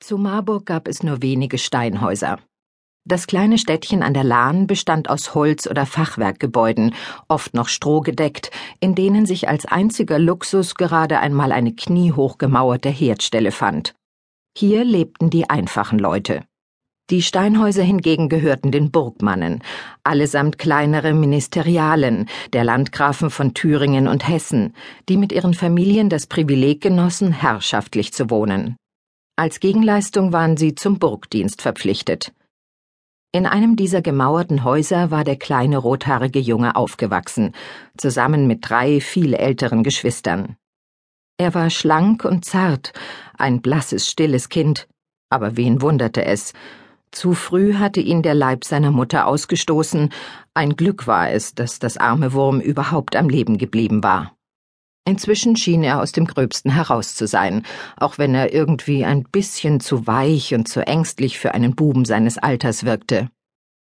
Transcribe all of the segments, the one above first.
Zu Marburg gab es nur wenige Steinhäuser. Das kleine Städtchen an der Lahn bestand aus Holz- oder Fachwerkgebäuden, oft noch strohgedeckt, in denen sich als einziger Luxus gerade einmal eine kniehoch gemauerte Herdstelle fand. Hier lebten die einfachen Leute. Die Steinhäuser hingegen gehörten den Burgmannen, allesamt kleinere Ministerialen, der Landgrafen von Thüringen und Hessen, die mit ihren Familien das Privileg genossen, herrschaftlich zu wohnen. Als Gegenleistung waren sie zum Burgdienst verpflichtet. In einem dieser gemauerten Häuser war der kleine rothaarige Junge aufgewachsen, zusammen mit drei viel älteren Geschwistern. Er war schlank und zart, ein blasses, stilles Kind, aber wen wunderte es? Zu früh hatte ihn der Leib seiner Mutter ausgestoßen, ein Glück war es, dass das arme Wurm überhaupt am Leben geblieben war. Inzwischen schien er aus dem Gröbsten heraus zu sein, auch wenn er irgendwie ein bisschen zu weich und zu ängstlich für einen Buben seines Alters wirkte.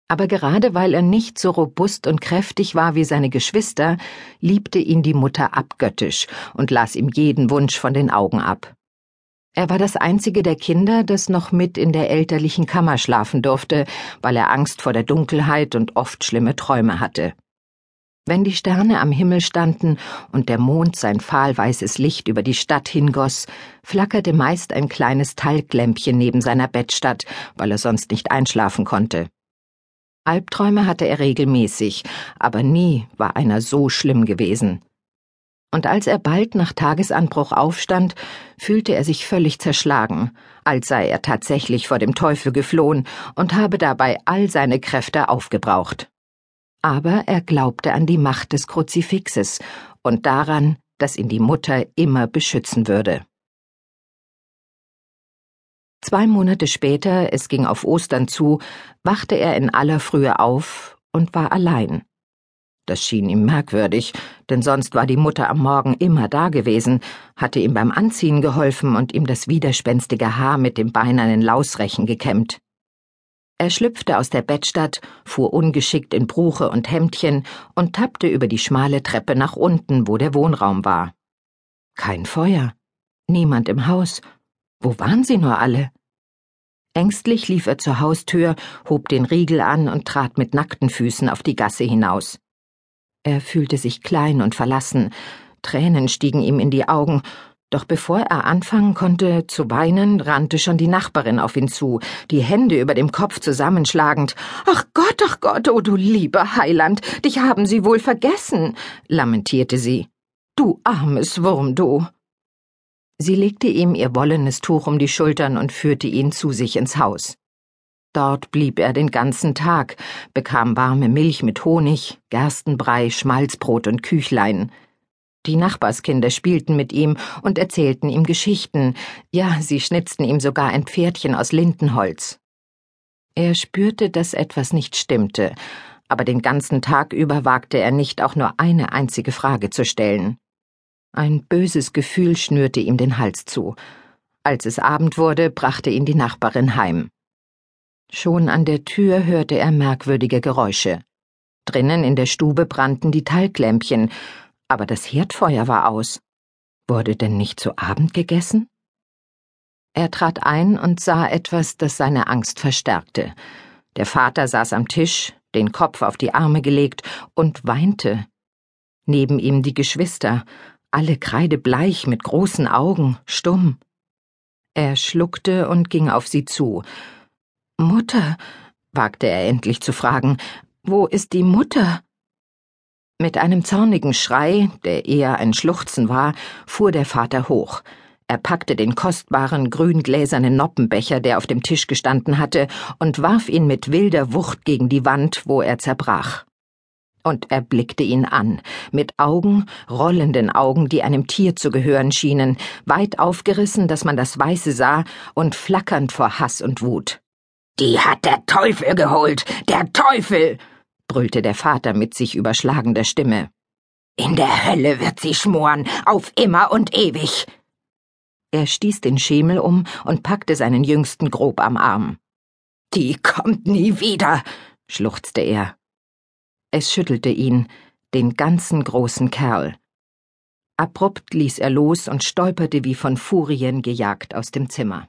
Aber gerade weil er nicht so robust und kräftig war wie seine Geschwister, liebte ihn die Mutter abgöttisch und las ihm jeden Wunsch von den Augen ab. Er war das einzige der Kinder, das noch mit in der elterlichen Kammer schlafen durfte, weil er Angst vor der Dunkelheit und oft schlimme Träume hatte. Wenn die Sterne am Himmel standen und der Mond sein fahlweißes Licht über die Stadt hingoss, flackerte meist ein kleines Talglämpchen neben seiner Bettstatt, weil er sonst nicht einschlafen konnte. Albträume hatte er regelmäßig, aber nie war einer so schlimm gewesen. Und als er bald nach Tagesanbruch aufstand, fühlte er sich völlig zerschlagen, als sei er tatsächlich vor dem Teufel geflohen und habe dabei all seine Kräfte aufgebraucht aber er glaubte an die Macht des Kruzifixes und daran, dass ihn die Mutter immer beschützen würde. Zwei Monate später, es ging auf Ostern zu, wachte er in aller Frühe auf und war allein. Das schien ihm merkwürdig, denn sonst war die Mutter am Morgen immer dagewesen, hatte ihm beim Anziehen geholfen und ihm das widerspenstige Haar mit dem beinernen Lausrechen gekämmt. Er schlüpfte aus der Bettstatt, fuhr ungeschickt in Bruche und Hemdchen und tappte über die schmale Treppe nach unten, wo der Wohnraum war. Kein Feuer, niemand im Haus. Wo waren sie nur alle? Ängstlich lief er zur Haustür, hob den Riegel an und trat mit nackten Füßen auf die Gasse hinaus. Er fühlte sich klein und verlassen, Tränen stiegen ihm in die Augen, doch bevor er anfangen konnte zu weinen, rannte schon die Nachbarin auf ihn zu, die Hände über dem Kopf zusammenschlagend. Ach Gott, ach Gott, oh du lieber Heiland, dich haben sie wohl vergessen, lamentierte sie. Du armes Wurm, du. Sie legte ihm ihr wollenes Tuch um die Schultern und führte ihn zu sich ins Haus. Dort blieb er den ganzen Tag, bekam warme Milch mit Honig, Gerstenbrei, Schmalzbrot und Küchlein. Die Nachbarskinder spielten mit ihm und erzählten ihm Geschichten, ja, sie schnitzten ihm sogar ein Pferdchen aus Lindenholz. Er spürte, dass etwas nicht stimmte, aber den ganzen Tag über wagte er nicht auch nur eine einzige Frage zu stellen. Ein böses Gefühl schnürte ihm den Hals zu. Als es Abend wurde, brachte ihn die Nachbarin heim. Schon an der Tür hörte er merkwürdige Geräusche. Drinnen in der Stube brannten die Talglämpchen, aber das Herdfeuer war aus. Wurde denn nicht zu Abend gegessen? Er trat ein und sah etwas, das seine Angst verstärkte. Der Vater saß am Tisch, den Kopf auf die Arme gelegt und weinte. Neben ihm die Geschwister, alle kreidebleich mit großen Augen, stumm. Er schluckte und ging auf sie zu. Mutter, wagte er endlich zu fragen, wo ist die Mutter? Mit einem zornigen Schrei, der eher ein Schluchzen war, fuhr der Vater hoch. Er packte den kostbaren grüngläsernen Noppenbecher, der auf dem Tisch gestanden hatte, und warf ihn mit wilder Wucht gegen die Wand, wo er zerbrach. Und er blickte ihn an, mit Augen, rollenden Augen, die einem Tier zu gehören schienen, weit aufgerissen, dass man das Weiße sah, und flackernd vor Hass und Wut. Die hat der Teufel geholt, der Teufel! Brüllte der Vater mit sich überschlagender Stimme. In der Hölle wird sie schmoren, auf immer und ewig. Er stieß den Schemel um und packte seinen Jüngsten grob am Arm. Die kommt nie wieder, schluchzte er. Es schüttelte ihn, den ganzen großen Kerl. Abrupt ließ er los und stolperte wie von Furien gejagt aus dem Zimmer.